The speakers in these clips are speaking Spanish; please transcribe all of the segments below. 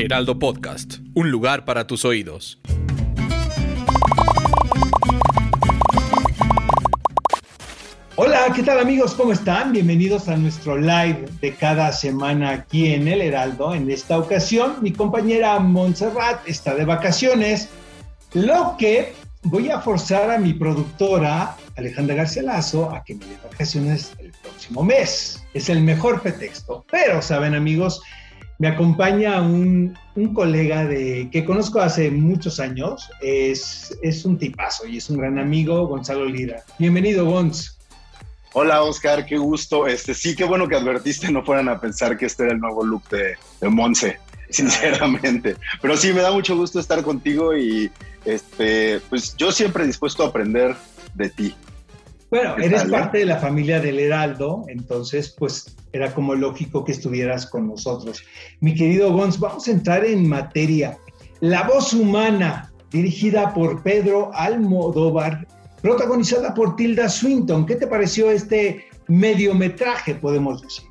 Heraldo Podcast, un lugar para tus oídos. Hola, ¿qué tal amigos? ¿Cómo están? Bienvenidos a nuestro live de cada semana aquí en El Heraldo. En esta ocasión, mi compañera Montserrat está de vacaciones, lo que voy a forzar a mi productora, Alejandra García Lazo, a que me dé vacaciones el próximo mes. Es el mejor pretexto. Pero, ¿saben amigos? Me acompaña un, un colega de, que conozco hace muchos años. Es, es un tipazo y es un gran amigo, Gonzalo Lira. Bienvenido, Gonz. Hola Oscar, qué gusto. Este sí, qué bueno que advertiste, no fueran a pensar que este era el nuevo look de, de Monse, sinceramente. Pero sí, me da mucho gusto estar contigo y este, pues yo siempre dispuesto a aprender de ti. Bueno, ¿Qué eres tal, eh? parte de la familia del Heraldo, entonces pues era como lógico que estuvieras con nosotros. Mi querido Gonz, vamos a entrar en materia. La voz humana, dirigida por Pedro Almodóvar, protagonizada por Tilda Swinton. ¿Qué te pareció este mediometraje, podemos decir?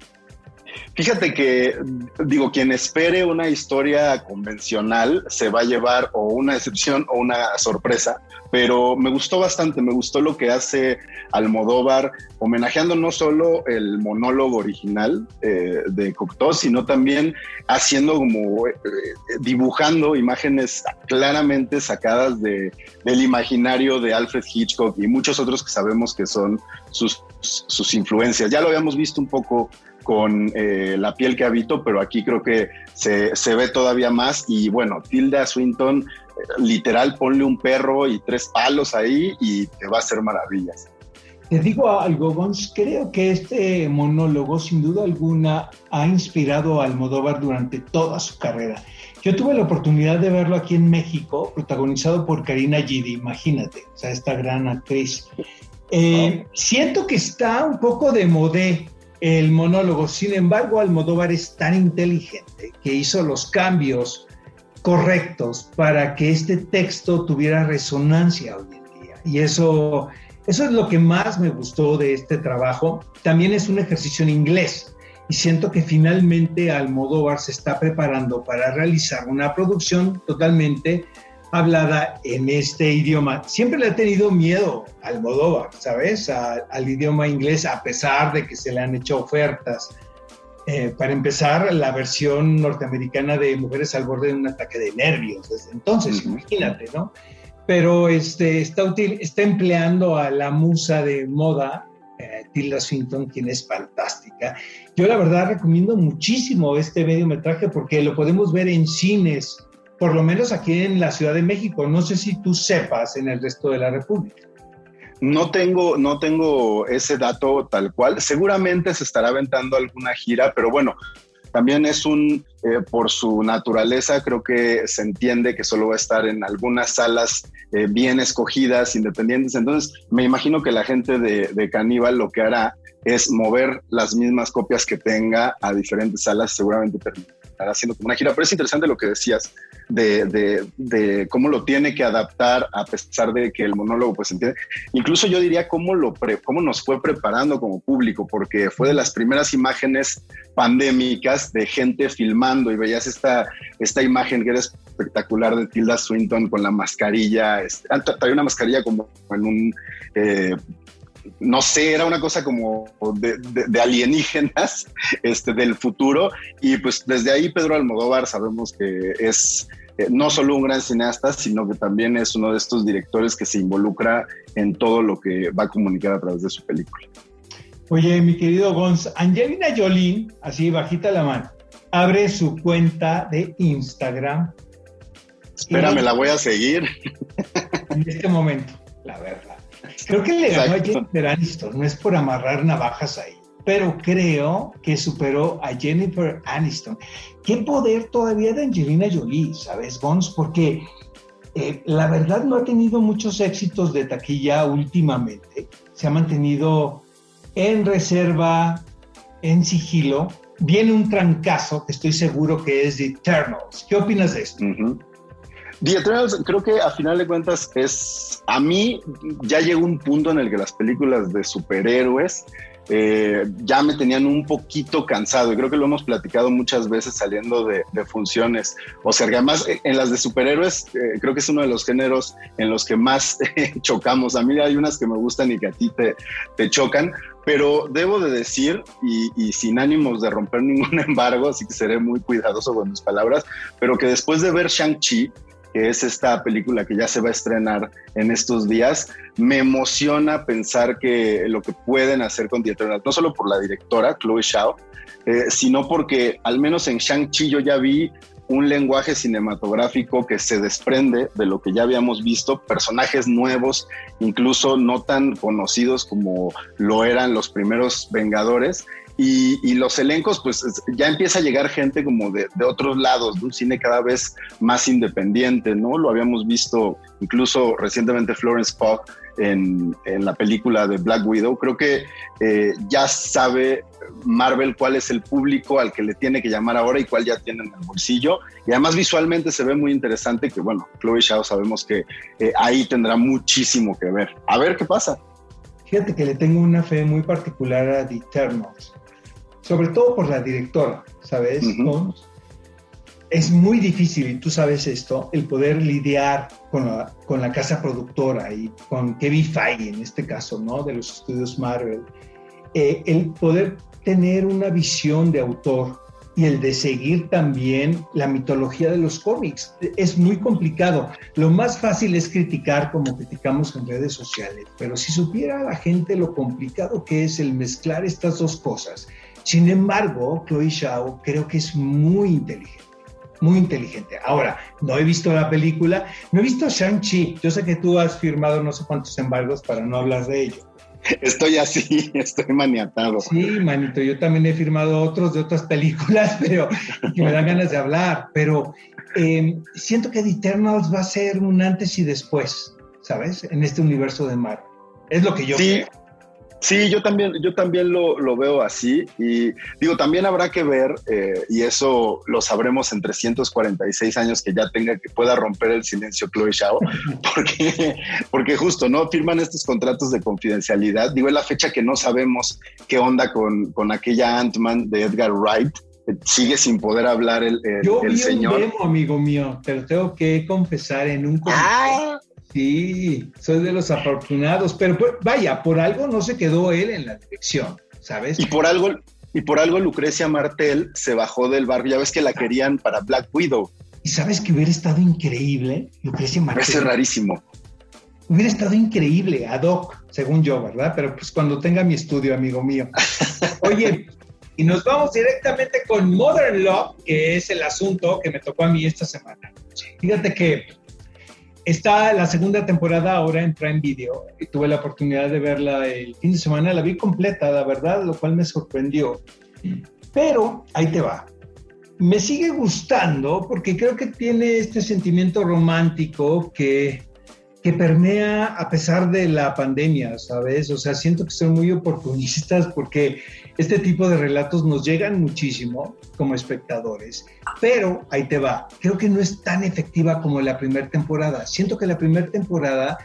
Fíjate que, digo, quien espere una historia convencional se va a llevar o una decepción o una sorpresa, pero me gustó bastante, me gustó lo que hace Almodóvar, homenajeando no solo el monólogo original eh, de Cocteau, sino también haciendo como, eh, dibujando imágenes claramente sacadas de, del imaginario de Alfred Hitchcock y muchos otros que sabemos que son sus, sus influencias. Ya lo habíamos visto un poco con eh, la piel que habito, pero aquí creo que se, se, ve todavía más. Y bueno, Tilda Swinton, eh, literal, ponle un perro y tres palos ahí y te va a hacer maravillas. Te digo algo, Gonz, creo que este monólogo, sin duda alguna, ha inspirado a Almodóvar durante toda su carrera. Yo tuve la oportunidad de verlo aquí en México, protagonizado por Karina Gidi, imagínate, o sea, esta gran actriz. Eh, siento que está un poco de modé el monólogo. Sin embargo, Almodóvar es tan inteligente que hizo los cambios correctos para que este texto tuviera resonancia hoy en día. Y eso, eso es lo que más me gustó de este trabajo. También es un ejercicio en inglés. Y siento que finalmente Almodóvar se está preparando para realizar una producción totalmente hablada en este idioma. Siempre le ha tenido miedo al Almodóvar, ¿sabes? A, al idioma inglés, a pesar de que se le han hecho ofertas. Eh, para empezar, la versión norteamericana de Mujeres al borde de un ataque de nervios, desde entonces, uh -huh. imagínate, ¿no? Pero este, está, está empleando a la musa de moda, eh, Tilda Swinton, quien es fantástica. Yo la verdad recomiendo muchísimo este mediometraje porque lo podemos ver en cines, por lo menos aquí en la Ciudad de México. No sé si tú sepas en el resto de la República. No tengo, no tengo ese dato tal cual. Seguramente se estará aventando alguna gira, pero bueno, también es un, eh, por su naturaleza, creo que se entiende que solo va a estar en algunas salas eh, bien escogidas, independientes. Entonces, me imagino que la gente de, de Caníbal lo que hará es mover las mismas copias que tenga a diferentes salas, seguramente terminará haciendo como una gira. Pero es interesante lo que decías de, de, de, cómo lo tiene que adaptar a pesar de que el monólogo pues entiende. Incluso yo diría cómo, lo pre, cómo nos fue preparando como público, porque fue de las primeras imágenes pandémicas de gente filmando y veías esta, esta imagen que era espectacular de Tilda Swinton con la mascarilla, este, traía una mascarilla como en un... Eh, no sé, era una cosa como de, de, de, alienígenas este, del futuro. Y pues desde ahí Pedro Almodóvar sabemos que es eh, no solo un gran cineasta, sino que también es uno de estos directores que se involucra en todo lo que va a comunicar a través de su película. Oye, mi querido Gonz, Angelina Jolie, así bajita la mano, abre su cuenta de Instagram. Espérame, la voy a seguir. En este momento, la verdad. Creo que le ganó a Jennifer Aniston, no es por amarrar navajas ahí. pero creo que superó a Jennifer Aniston. ¿Qué poder todavía de Angelina Jolie, sabes, Gons? Porque eh, la verdad no ha tenido muchos éxitos de taquilla últimamente. Se ha mantenido en reserva, en sigilo. Viene un trancazo que estoy seguro que es The Eternals. ¿Qué opinas de esto? The Eternals creo que a final de cuentas es, a mí ya llegó un punto en el que las películas de superhéroes eh, ya me tenían un poquito cansado y creo que lo hemos platicado muchas veces saliendo de, funciones. O sea, además eh, en las de superhéroes eh, creo que es uno de los géneros en los que más chocamos. A mí hay unas que me gustan y que a ti te, te chocan, pero debo de decir, y, y, sin ánimos de romper ningún embargo, así que seré muy cuidadoso con mis palabras, pero que después de ver Shang-Chi, que es esta película que ya se va a estrenar en estos días, me emociona pensar que lo que pueden hacer con The no solo por la directora, Chloe Zhao, eh, sino porque al menos en Shang-Chi yo ya vi un lenguaje cinematográfico que se desprende de lo que ya habíamos visto, personajes nuevos, incluso no tan conocidos como lo eran los primeros Vengadores, y, los elencos, pues ya empieza a llegar gente como de, otros lados, de un cine cada vez más independiente, ¿no? Lo habíamos visto incluso recientemente Florence Pugh en, la película de Black Widow. Creo que eh, ya sabe Marvel cuál es el público al que le tiene que llamar ahora y cuál ya tiene en el bolsillo. Y además visualmente se ve muy interesante que, bueno, Chloe Zhao sabemos que eh, ahí tendrá muchísimo que ver. A ver qué pasa. Fíjate que le tengo una fe muy particular a The Eternals sobre todo por la directora, ¿sabes? Es muy difícil, y tú sabes esto, el poder lidiar con la, con la casa productora y con Kevin Feige, en este caso, ¿no? De los estudios Marvel. Eh, el poder tener una visión de autor y el de seguir también la mitología de los cómics. Es muy complicado. Lo más fácil es criticar como criticamos en redes sociales, pero si supiera la gente lo complicado que es el mezclar estas dos cosas, sin embargo, Chloe Zhao creo que es muy inteligente, muy inteligente. Ahora, no he visto la película, no he visto Shang-Chi. Yo sé que tú has firmado no sé cuántos embargos para no hablar de ello. Estoy así, estoy maniatado. Sí, manito, yo también he firmado otros de otras películas, pero que me dan ganas de hablar. Pero em, siento que The Eternals va a ser un antes y después, ¿sabes? En este universo de Marvel. Es lo que yo sí. Sí, yo también, yo también lo, veo así y digo, también habrá que ver, eh, y eso lo sabremos en 346 años que ya tenga, que pueda romper el silencio Chloe Shao, porque, porque justo, ¿no? Firman estos contratos de confidencialidad. Digo, es la fecha que no sabemos qué onda con, con aquella Ant-Man de Edgar Wright, sigue sin poder hablar el, el, Yo vi señor. Un demo, amigo mío, te lo tengo que confesar en un ah, Sí, soy de los afortunados, pero pues, vaya, por algo no se quedó él en la dirección, ¿sabes? Y por algo, y por algo Lucrecia Martel se bajó del barrio, ya ves que la querían para Black Widow. Y sabes que hubiera estado increíble, Lucrecia Martel. Parece rarísimo. Hubiera estado increíble, ad hoc, según yo, ¿verdad? Pero pues cuando tenga mi estudio, amigo mío. Oye, y nos vamos directamente con Modern Love, que es el asunto que me tocó a mí esta semana. Fíjate que Está la segunda temporada ahora en Prime Video tuve la oportunidad de verla el fin de semana, la vi completa, la verdad, lo cual me sorprendió. Pero ahí te va. Me sigue gustando porque creo que tiene este sentimiento romántico que que permea a pesar de la pandemia, ¿sabes? O sea, siento que son muy oportunistas porque este tipo de relatos nos llegan muchísimo como espectadores, pero ahí te va, creo que no es tan efectiva como la primera temporada. Siento que la primera temporada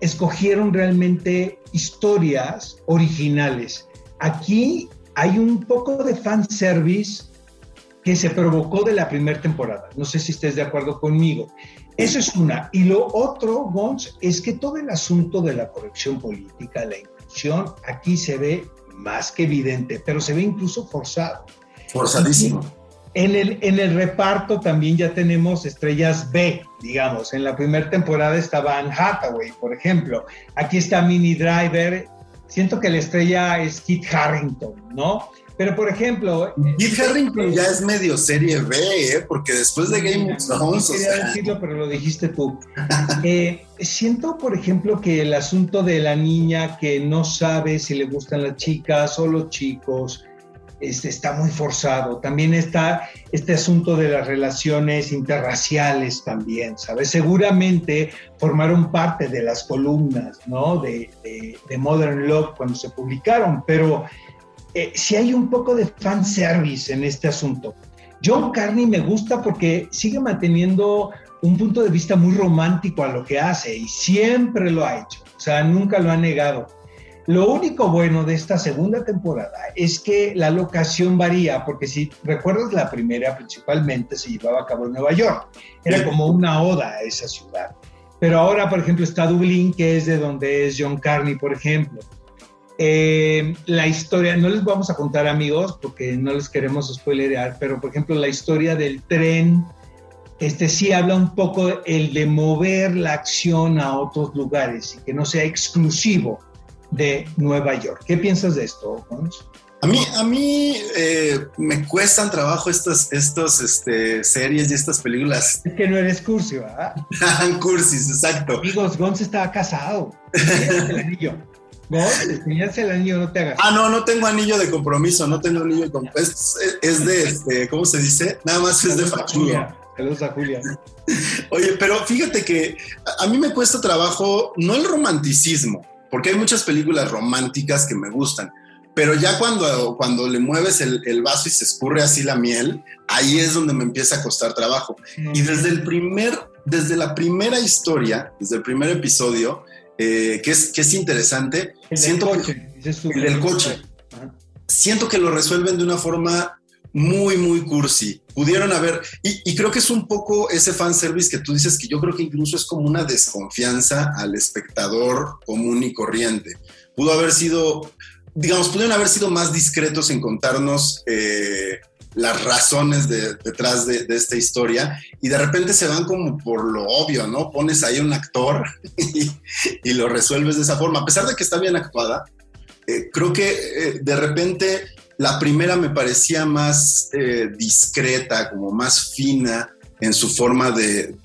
escogieron realmente historias originales. Aquí hay un poco de fanservice que se provocó de la primera temporada. No sé si estés de acuerdo conmigo. Eso es una. Y lo otro, Gons, es que todo el asunto de la corrección política, la inclusión, aquí se ve más que evidente, pero se ve incluso forzado. Forzadísimo. En el, en el reparto también ya tenemos estrellas B, digamos. En la primera temporada estaba Anne Hathaway, por ejemplo. Aquí está Mini Driver. Siento que la estrella es Kit Harrington, ¿no? Pero por ejemplo. Kit Harington ya es medio serie B, ¿eh? porque después de Game of Thrones. No quería decirlo, pero lo dijiste tú. Eh, siento, por ejemplo, que el asunto de la niña que no sabe si le gustan las chicas o los chicos este, está muy forzado. También está este asunto de las relaciones interraciales también, ¿sabes? Seguramente formaron parte de las columnas, ¿no? De, de Modern Love cuando se publicaron, pero eh, si hay un poco de fanservice en este asunto. John Carney me gusta porque sigue manteniendo un punto de vista muy romántico a lo que hace y siempre lo ha hecho, o sea, nunca lo ha negado. Lo único bueno de esta segunda temporada es que la locación varía, porque si recuerdas la primera principalmente se llevaba a cabo en Nueva York, era como una oda a esa ciudad. Pero ahora, por ejemplo, está Dublín, que es de donde es John Carney, por ejemplo. Eh, la historia, no les vamos a contar amigos porque no les queremos spoilerear, pero por ejemplo la historia del tren, este sí habla un poco el de mover la acción a otros lugares y que no sea exclusivo de Nueva York. ¿Qué piensas de esto, A mí, a mí eh, me cuestan trabajo estas, estos, este, series y estas películas. Es que no eres cursi, ¿verdad? Cursis, exacto. Amigos, Gonz estaba casado. el anillo. No, el anillo, no te hagas. Ah, no, no tengo anillo de compromiso, no tengo anillo de compromiso. Es, de, este, ¿cómo se dice? Nada más es de fachuga. Saludos a Julia. Oye, pero fíjate que a mí me cuesta trabajo, no el romanticismo, porque hay muchas películas románticas que me gustan, pero ya cuando, cuando le mueves el, el vaso y se escurre así la miel, ahí es donde me empieza a costar trabajo. Y desde el primer, desde la primera historia, desde el primer episodio, eh, que, es, que es interesante. El Siento del coche. el del coche. Siento que lo resuelven de una forma muy, muy cursi. Pudieron haber, y, creo que es un poco ese fanservice que tú dices que yo creo que incluso es como una desconfianza al espectador común y corriente. Pudo haber sido, digamos, pudieron haber sido más discretos en contarnos eh, las razones detrás de, esta historia y de repente se van como por lo obvio, ¿no? Pones ahí un actor y, lo resuelves de esa forma. A pesar de que está bien actuada, eh, creo que eh, de repente la primera me parecía más eh, discreta, como más fina en su forma de,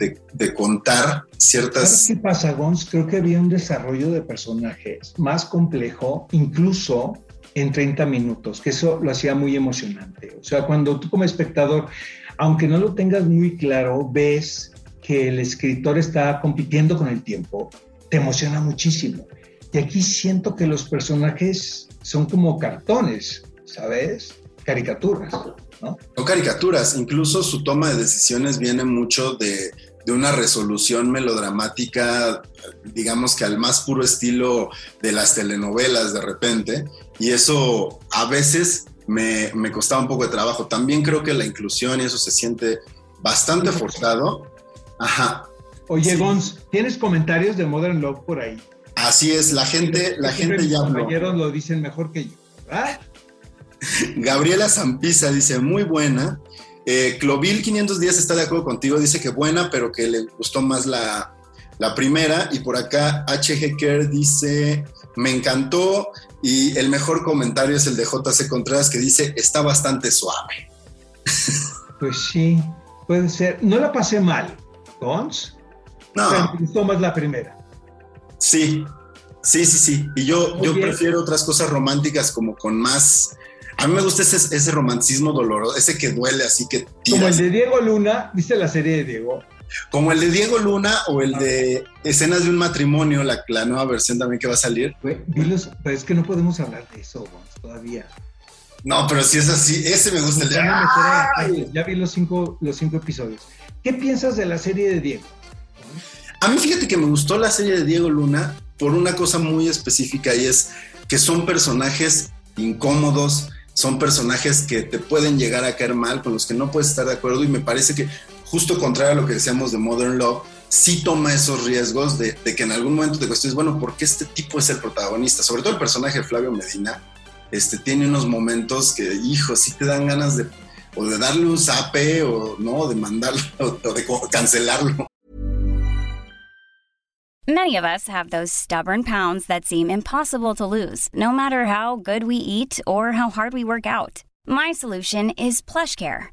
contar ciertas... ¿Sabes qué pasa, Gons? Creo que había un desarrollo de personajes más complejo, incluso en 30 minutos, que eso lo hacía muy emocionante. O sea, cuando tú como espectador, aunque no lo tengas muy claro, ves que el escritor está compitiendo con el tiempo, te emociona muchísimo. Y aquí siento que los personajes son como cartones, ¿sabes? Caricaturas, ¿no? No caricaturas, incluso su toma de decisiones viene mucho de, de una resolución melodramática, digamos que al más puro estilo de las telenovelas de repente, y eso a veces me, costaba un poco de trabajo. También creo que la inclusión y eso se siente bastante forzado. Ajá. Oye, Gons, ¿tienes comentarios de Modern Love por ahí? Así es, la gente, la gente ya habló. compañeros lo dicen mejor que yo, Gabriela Zampisa dice, muy buena. Eh, Clovil 510 está de acuerdo contigo, dice que buena, pero que le gustó más la, la primera. Y por acá HG Care dice, me encantó, y el mejor comentario es el de JC Contreras que dice, está bastante suave. Pues sí, puede ser. No la pasé mal, Gons. No. Pero me gustó más la primera. Sí, sí, sí, sí. Y yo, yo prefiero otras cosas románticas como con más... A mí me gusta ese, ese romanticismo doloroso, ese que duele así que... Como el de Diego Luna, ¿viste la serie de Diego? Como el de Diego Luna o el de Escenas de un matrimonio, la, la nueva versión también que va a salir. pero es que no podemos hablar de eso todavía. No, pero si es así, ese me gusta el de... Ya vi los cinco, los cinco episodios. ¿Qué piensas de la serie de Diego? A mí fíjate que me gustó la serie de Diego Luna por una cosa muy específica y es que son personajes incómodos, son personajes que te pueden llegar a caer mal, con los que no puedes estar de acuerdo y me parece que justo contrario a lo que decíamos de Modern Love, sí toma esos riesgos de, que en algún momento te cuestiones, bueno, ¿por qué este tipo es el protagonista? Sobre todo el personaje de Flavio Medina, este, tiene unos momentos que, hijo, sí te dan ganas de o de darle un zape o no, de mandarlo o de cancelarlo. Many of us have those stubborn pounds that seem impossible to lose, no matter how good we eat or how hard we work out. My solution is PlushCare.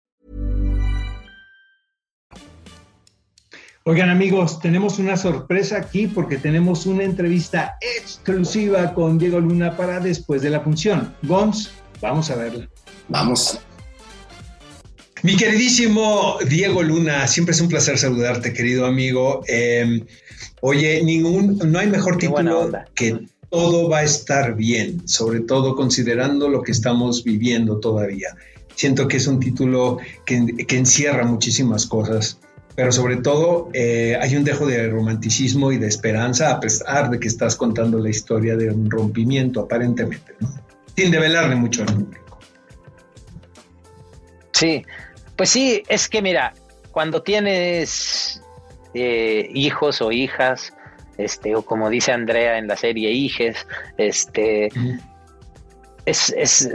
Oigan amigos, tenemos una sorpresa aquí porque tenemos una entrevista exclusiva con Diego Luna para después de la función. Gons, vamos a verla. Vamos. Mi queridísimo Diego Luna, siempre es un placer saludarte, querido amigo. Eh, oye, ningún, no hay mejor título que todo va a estar bien, sobre todo considerando lo que estamos viviendo todavía. Siento que es un título que, que encierra muchísimas cosas, pero sobre todo eh, hay un dejo de romanticismo y de esperanza, a pesar de que estás contando la historia de un rompimiento, aparentemente, ¿no? sin develarle mucho al público. Sí, pues sí, es que mira, cuando tienes eh, hijos o hijas, este, o como dice Andrea en la serie Hijes, este, es, es,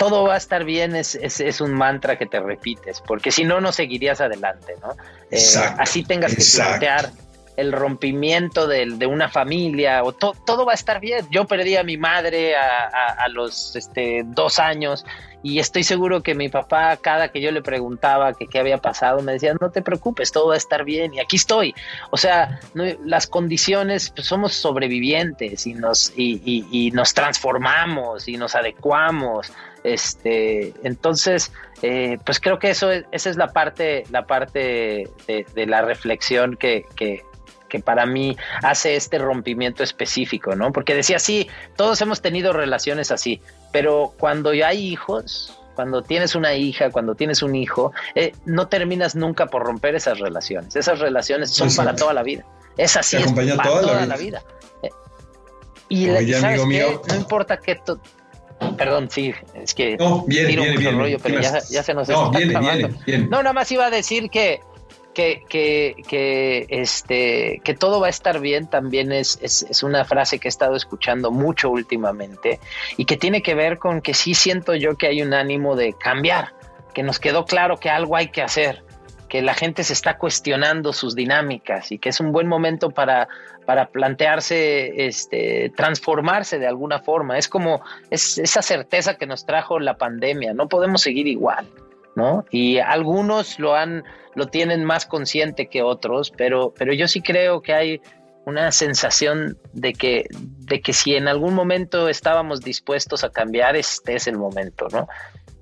todo va a estar bien, es, es, es, un mantra que te repites, porque si no, no seguirías adelante, ¿no? Eh, así tengas que plantear el rompimiento de, de una familia, o to, todo va a estar bien. Yo perdí a mi madre a, a, a los este, dos años y estoy seguro que mi papá, cada que yo le preguntaba que qué había pasado, me decía, no te preocupes, todo va a estar bien y aquí estoy. O sea, no, las condiciones, pues somos sobrevivientes y nos, y, y, y nos transformamos y nos adecuamos. Este, entonces, eh, pues creo que eso es, esa es la parte, la parte de, de la reflexión que, que, que para mí hace este rompimiento específico, ¿no? Porque decía, sí, todos hemos tenido relaciones así, pero cuando ya hay hijos, cuando tienes una hija, cuando tienes un hijo, eh, no terminas nunca por romper esas relaciones. Esas relaciones son Exacto. para toda la vida. Es así, es para toda, toda la vida. La vida. Eh, y Oye, ¿sabes mío. no importa qué... Perdón, sí, es que no, viene, tiro viene, mucho rollo, pero ya, ya, se nos no, está. No, nada más iba a decir que que, que, que, este, que todo va a estar bien también es, es, es, una frase que he estado escuchando mucho últimamente y que tiene que ver con que sí siento yo que hay un ánimo de cambiar, que nos quedó claro que algo hay que hacer, que la gente se está cuestionando sus dinámicas y que es un buen momento para, para plantearse, este, transformarse de alguna forma. Es como es esa certeza que nos trajo la pandemia, no podemos seguir igual. ¿no? Y algunos lo han, lo tienen más consciente que otros, pero, pero yo sí creo que hay una sensación de que, de que si en algún momento estábamos dispuestos a cambiar, este es el momento, ¿no?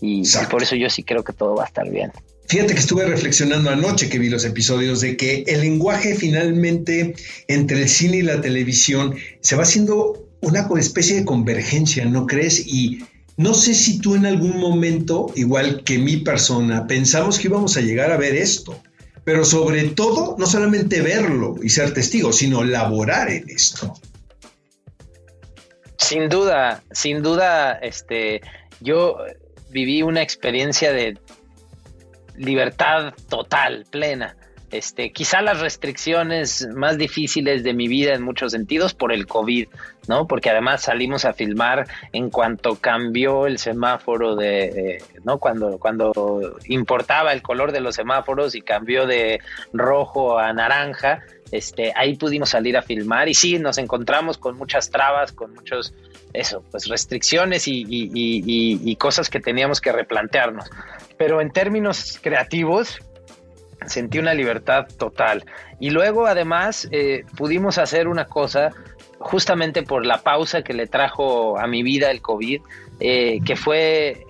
Y, y por eso yo sí creo que todo va a estar bien. Fíjate que estuve reflexionando anoche que vi los episodios de que el lenguaje finalmente entre el cine y la televisión se va haciendo una especie de convergencia, ¿no crees? Y no sé si tú en algún momento, igual que mi persona, pensamos que íbamos a llegar a ver esto, pero sobre todo, no solamente verlo y ser testigo, sino laborar en esto. Sin duda, sin duda, este, yo viví una experiencia de libertad total, plena. Este, quizá las restricciones más difíciles de mi vida en muchos sentidos por el COVID, ¿no? Porque además salimos a filmar en cuanto cambió el semáforo de, ¿no? Cuando, cuando importaba el color de los semáforos y cambió de rojo a naranja, este, ahí pudimos salir a filmar y sí, nos encontramos con muchas trabas, con muchos, eso, pues restricciones y, y cosas que teníamos que replantearnos. Pero en términos creativos, sentí una libertad total. Y luego además eh, pudimos hacer una cosa justamente por la pausa que le trajo a mi vida el COVID, eh, que fue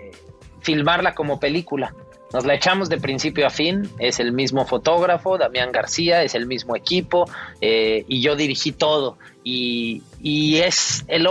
filmarla como película. Nos la echamos de principio a fin, es el mismo fotógrafo, Damián García, es el mismo equipo, eh, y yo dirigí todo. Y, y es el,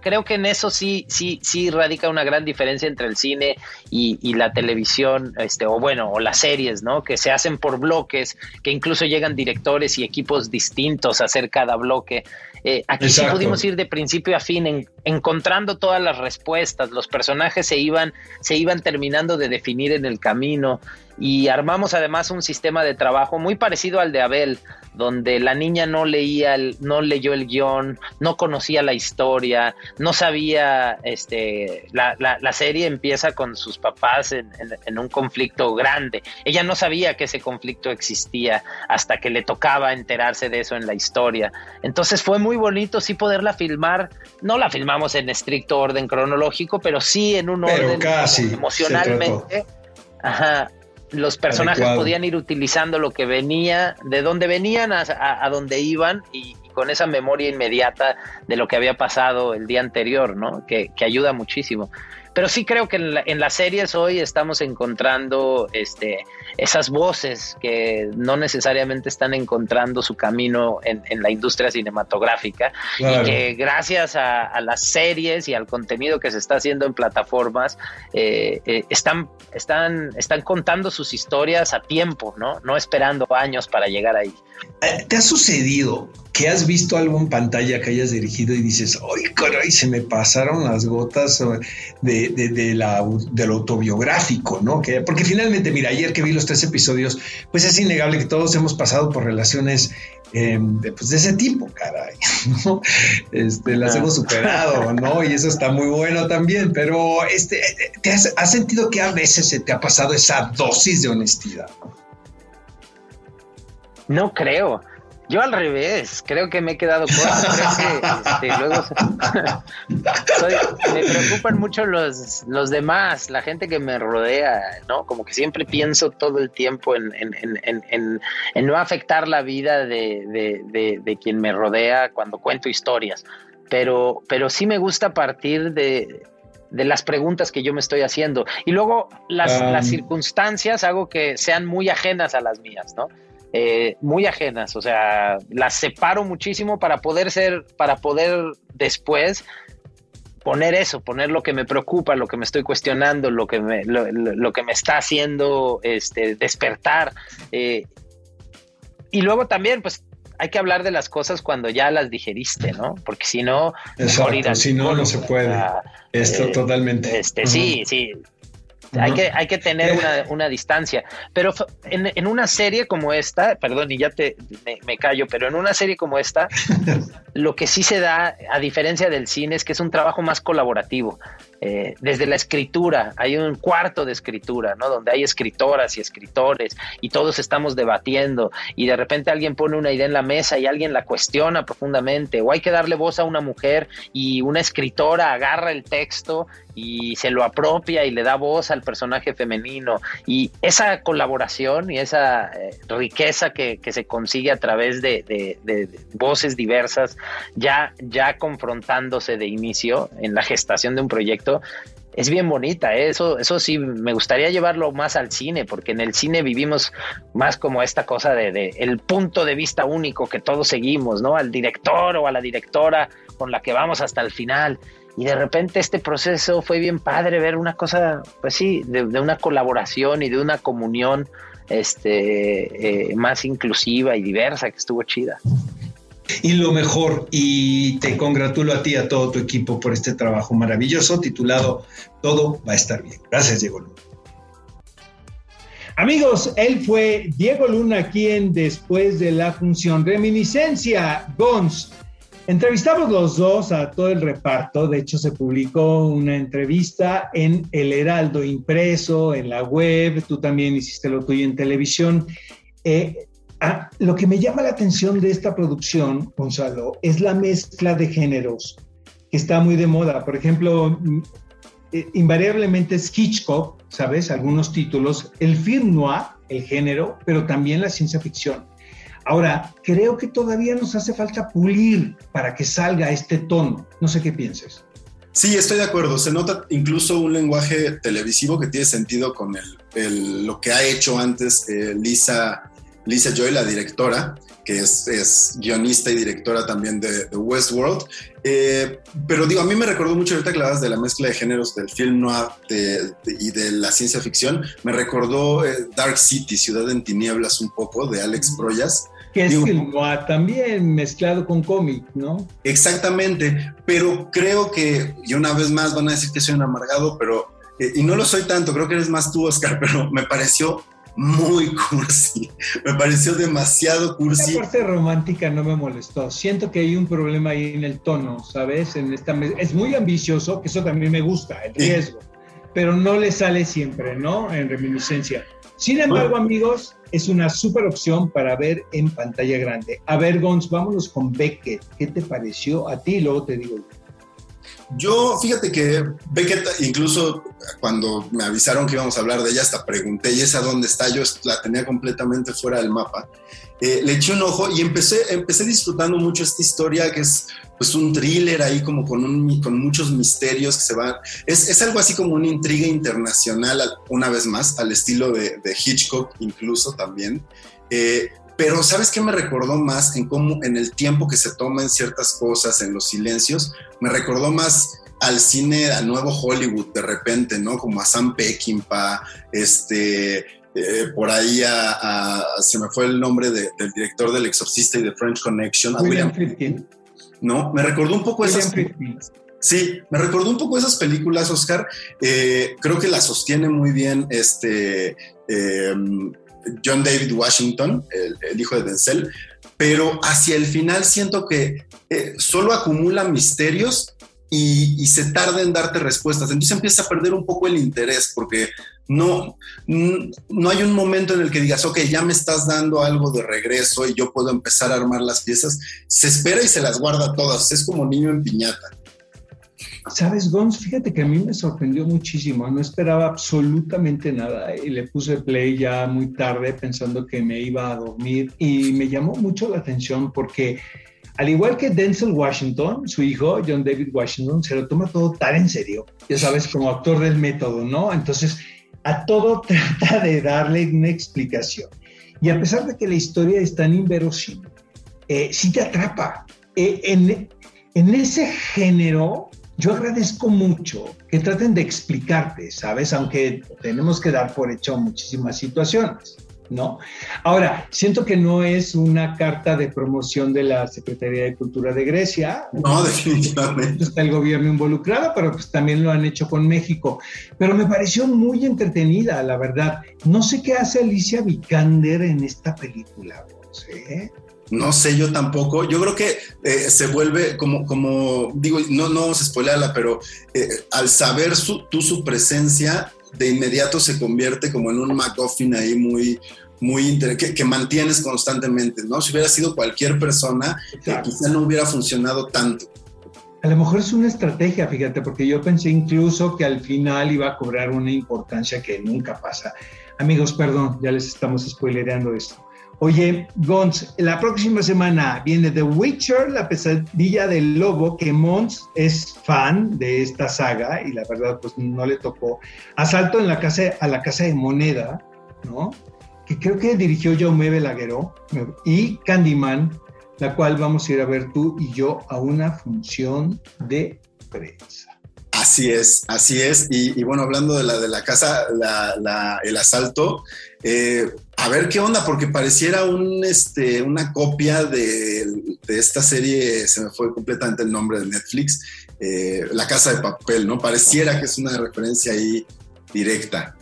creo que en eso sí, sí, sí radica una gran diferencia entre el cine y, la televisión, este, o bueno, o las series, ¿no? Que se hacen por bloques, que incluso llegan directores y equipos distintos a hacer cada bloque. Eh, aquí sí pudimos ir de principio a fin, encontrando todas las respuestas. Los personajes se iban, se iban terminando de definir en el camino y armamos además un sistema de trabajo muy parecido al de Abel, donde la niña no leía, el, no leyó el guion, no conocía la historia, no sabía, este, la, la, serie empieza con sus papás en, en, un conflicto grande. Ella no sabía que ese conflicto existía hasta que le tocaba enterarse de eso en la historia. Entonces fue muy bonito sí poderla filmar, no la filmamos en estricto orden cronológico, pero sí en un orden casi emocionalmente. Ajá, los personajes podían ir utilizando lo que venía, de dónde venían a, a, dónde iban y, con esa memoria inmediata de lo que había pasado el día anterior, ¿no? Que, que ayuda muchísimo. Pero sí creo que en, en, las series hoy estamos encontrando este, esas voces que no necesariamente están encontrando su camino en, en la industria cinematográfica y que gracias a, las series y al contenido que se está haciendo en plataformas eh, eh, están, están, están contando sus historias a tiempo, ¿no? No esperando años para llegar ahí. Eh, ¿Te ha sucedido que has visto algo en pantalla que hayas dirigido y dices, ¡ay, caray! Se me pasaron las gotas de, de, la, del autobiográfico, ¿no? Que, porque finalmente, mira, ayer que vi los tres episodios, pues es innegable que todos hemos pasado por relaciones em, de, pues de ese tipo, caray, ¿no? Este, las hemos superado, ¿no? Y eso está muy bueno también, pero este, ¿te has, has sentido que a veces se te ha pasado esa dosis de honestidad? No creo. Yo al revés, creo que me he quedado corto. Creo que este, luego me preocupan mucho los, los demás, la gente que me rodea, ¿no? Como que siempre pienso todo el tiempo en, en, no afectar la vida de, quien me rodea cuando cuento historias. Pero, pero sí me gusta partir de, las preguntas que yo me estoy haciendo. Y luego las, las circunstancias hago que sean muy ajenas a las mías, ¿no? Eh, muy ajenas, o sea, las separo muchísimo para poder ser, para poder después poner eso, poner lo que me preocupa, lo que me estoy cuestionando, lo que me, lo, que me está haciendo este, despertar. Eh, y luego también, pues, hay que hablar de las cosas cuando ya las digeriste, ¿no? Porque si no, si no, no se puede. Esto eh, totalmente. Este, Sí, sí. Hay, que, hay que tener una, distancia. Pero en, una serie como esta, perdón, y ya te me, callo, pero en una serie como esta, lo que sí se da, a diferencia del cine, es que es un trabajo más colaborativo. Eh, desde la escritura, hay un cuarto de escritura, ¿no? Donde hay escritoras y escritores y todos estamos debatiendo y de repente alguien pone una idea en la mesa y alguien la cuestiona profundamente o hay que darle voz a una mujer y una escritora agarra el texto y se lo apropia y le da voz al personaje femenino y esa colaboración y esa eh, riqueza que, se consigue a través de, voces diversas ya, ya confrontándose de inicio en la gestación de un proyecto es bien bonita, ¿eh? eso, eso sí, me gustaría llevarlo más al cine, porque en el cine vivimos más como esta cosa de, de, el punto de vista único que todos seguimos, ¿no? Al director o a la directora con la que vamos hasta el final. Y de repente este proceso fue bien padre ver una cosa, pues sí, de, una colaboración y de una comunión este, eh, más inclusiva y diversa que estuvo chida. Y lo mejor, y te congratulo a ti y a todo tu equipo por este trabajo maravilloso titulado Todo va a estar bien. Gracias, Diego Luna. Amigos, él fue Diego Luna quien después de la función Reminiscencia, Gons, Entrevistamos los dos a todo el reparto, de hecho se publicó una entrevista en El Heraldo impreso, en la web, tú también hiciste lo tuyo en televisión. Eh, lo que me llama la atención de esta producción, Gonzalo, es la mezcla de géneros, que está muy de moda. Por ejemplo, mm, eh, invariablemente es Hitchcock, ¿sabes? Algunos títulos, el film noir, el género, pero también la ciencia ficción. Ahora, creo que todavía nos hace falta pulir para que salga este tono. No sé qué pienses. Sí, estoy de acuerdo. Se nota incluso un lenguaje televisivo que tiene sentido con el, lo que ha hecho antes eh, Lisa, Lisa Joy, la directora, que es, guionista y directora también de, Westworld. Eh, pero digo, a mí me recordó mucho ahorita que hablabas de la mezcla de géneros del film noir y de la ciencia ficción. Me recordó eh, Dark City, Ciudad en Tinieblas, un poco, de Alex Proyas Que es el noir también mezclado con cómic, ¿no? Exactamente, pero creo que, y una vez más van a decir que soy un amargado, pero, eh, y no lo soy tanto, creo que eres más tú, Oscar, pero me pareció muy cursi. Me pareció demasiado cursi. La parte romántica no me molestó. Siento que hay un problema ahí en el tono, ¿sabes? En esta es muy ambicioso, que eso también me gusta, el riesgo. Pero no le sale siempre, ¿no? En reminiscencia. Sin embargo, amigos, es una súper opción para ver en pantalla grande. A ver, Gons, vámonos con Beckett. ¿Qué te pareció a ti? Luego te digo. Yo, fíjate que Beckett, incluso cuando me avisaron que íbamos a hablar de ella, hasta pregunté, ¿y esa dónde está? Yo la tenía completamente fuera del mapa. Eh, le eché un ojo y empecé, empecé disfrutando mucho esta historia que es pues un thriller ahí como con, un, con muchos misterios que se van. Es, es, algo así como una intriga internacional, una vez más, al estilo de, de Hitchcock incluso también. Eh, pero ¿sabes qué me recordó más en cómo, en el tiempo que se toma en ciertas cosas, en los silencios? Me recordó más al cine, a nuevo Hollywood de repente, ¿no? Como a Sam Peckinpah, este, eh, por ahí a, se me fue el nombre del director del Exorcista y de French Connection, a William, Friedkin. ¿No? Me recordó un poco esas películas. Sí, me recordó un poco esas películas, Oscar. Eh, creo que la sostiene muy bien este eh, John David Washington, el, hijo de Denzel, pero hacia el final siento que eh, solo acumula misterios y, se tarda en darte respuestas. Entonces empieza a perder un poco el interés porque no, no hay un momento en el que digas, ok, ya me estás dando algo de regreso y yo puedo empezar a armar las piezas. Se espera y se las guarda todas. Es como niño en piñata. Sabes, Gons, fíjate que a mí me sorprendió muchísimo, no esperaba absolutamente nada y le puse play ya muy tarde pensando que me iba a dormir y me llamó mucho la atención porque al igual que Denzel Washington, su hijo, John David Washington, se lo toma todo tan en serio, ya sabes, como actor del método, ¿no? Entonces, a todo trata de darle una explicación. Y a pesar de que la historia es tan inverosímil, eh, sí te atrapa. Eh, en ese género yo agradezco mucho que traten de explicarte, ¿sabes? Aunque tenemos que dar por hecho muchísimas situaciones, ¿no? Ahora, siento que no es una carta de promoción de la Secretaría de Cultura de Grecia. No, definitivamente. Está el gobierno involucrado, pero pues también lo han hecho con México. Pero me pareció muy entretenida, la verdad. No sé qué hace Alicia Vikander en esta película, ¿eh? No sé, yo tampoco. Yo creo que eh, se vuelve como, como, digo, no, no vamos a spoilearla, pero eh, al saber su, tú su presencia, de inmediato se convierte como en un MacGuffin ahí muy, muy que, que, mantienes constantemente, ¿no? Si hubiera sido cualquier persona, eh, quizá no hubiera funcionado tanto. A lo mejor es una estrategia, fíjate, porque yo pensé incluso que al final iba a cobrar una importancia que nunca pasa. Amigos, perdón, ya les estamos spoilereando esto. Oye, Gons, la próxima semana viene The Witcher, la pesadilla del lobo, que Mons es fan de esta saga y la verdad pues no le tocó. Asalto en la casa, a la casa de moneda, ¿no? Que creo que dirigió Jaume Belagueró y Candyman, la cual vamos a ir a ver tú y yo a una función de prensa. Así es, así es. Y, bueno, hablando de la de la casa, el asalto, eh, a ver qué onda, porque pareciera un, este, una copia de, esta serie, se me fue completamente el nombre de Netflix, eh, La Casa de Papel, ¿no? Pareciera que es una referencia ahí directa.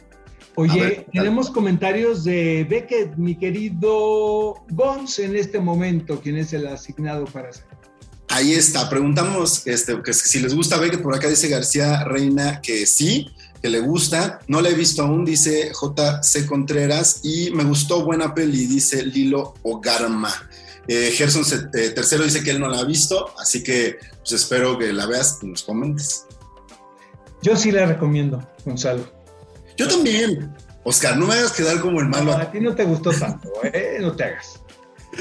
Oye, tenemos comentarios de Beckett, mi querido Gons, en este momento, quien es el asignado para hacer. Ahí está, preguntamos este, que si les gusta Beckett, por acá dice García Reina que sí, que le gusta. No la he visto aún, dice JC Contreras. Y me gustó buena peli, dice Lilo Ogarma. Eh, Gerson eh, tercero dice que él no la ha visto, así que pues, espero que la veas y nos comentes. Yo sí la recomiendo, Gonzalo. Yo también. Oscar, no me hagas quedar como el malo. a ti no te gustó tanto, ¿eh? No te hagas.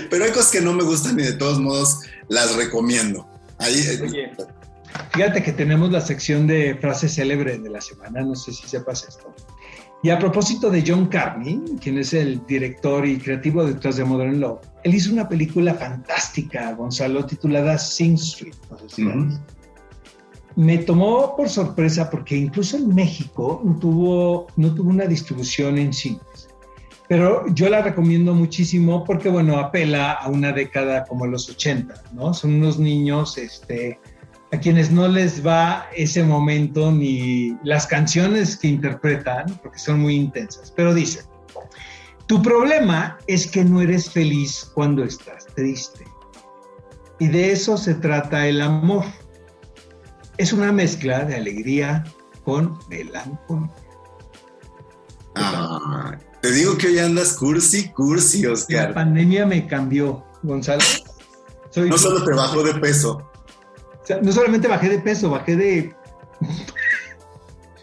Pero hay cosas que no me gustan y de todos modos las recomiendo. Ahí, eh, Fíjate que tenemos la sección de frases célebres de la semana, no sé si sepas esto. Y a propósito de John Carney, quien es el director y creativo detrás de Modern Love, él hizo una película fantástica, Gonzalo, titulada Sing Street. Me tomó por sorpresa porque incluso en México no tuvo, no tuvo una distribución en cines. Pero yo la recomiendo muchísimo porque, bueno, apela a una década como los 80, ¿no? Son unos niños, este, a quienes no les va ese momento ni las canciones que interpretan, porque son muy intensas, pero dice, tu problema es que no eres feliz cuando estás triste. Y de eso se trata el amor. Es una mezcla de alegría con melancolía. Ah, te digo que hoy andas cursi, cursi, Oscar. La pandemia me cambió, Gonzalo. no solo te bajó de peso. no solamente bajé de peso, bajé de...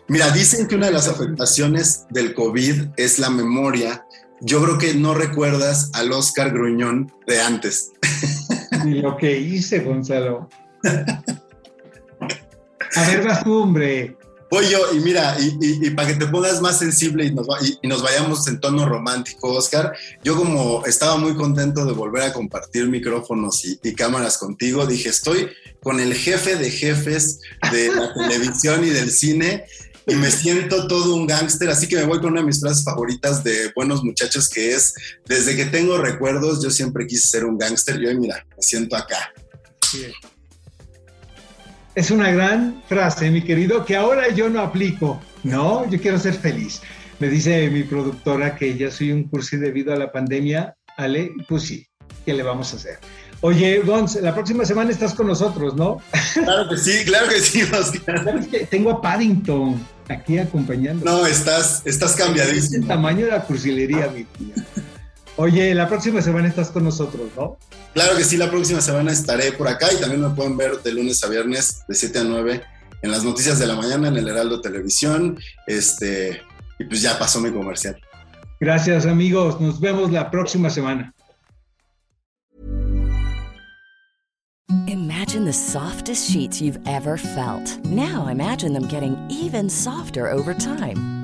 Mira, dicen que una de las afectaciones del COVID es la memoria. Yo creo que no recuerdas al Oscar Gruñón de antes. Ni lo que hice, Gonzalo. A ver, vas tú, hombre. Voy yo, y mira, y, para que te pongas más sensible y nos, y, nos, vayamos en tono romántico, Oscar, yo como estaba muy contento de volver a compartir micrófonos y, cámaras contigo, dije, estoy con el jefe de jefes de la televisión y del cine y me siento todo un gángster, así que me voy con una de mis frases favoritas de Buenos Muchachos, que es, desde que tengo recuerdos, yo siempre quise ser un gángster, y hoy mira, me siento acá. Es una gran frase, mi querido, que ahora yo no aplico. No, yo quiero ser feliz. Me dice mi productora que ya soy un cursi debido a la pandemia. Ale, pues sí, ¿qué le vamos a hacer? Oye, Gonz, la próxima semana estás con nosotros, ¿no? Claro que sí, claro que sí, Oscar. Tengo a Paddington aquí acompañando. No, estás, estás cambiadísimo. el tamaño de la cursilería, mi tía. Oye, la próxima semana estás con nosotros, ¿no? Claro que sí, la próxima semana estaré por acá y también me pueden ver de lunes a viernes de 7 a 9 en las noticias de la mañana en el Heraldo Televisión. Este, y pues ya pasó mi comercial. Gracias, amigos. Nos vemos la próxima semana. Imagine the softest sheets you've ever felt. Now imagine them getting even softer over time.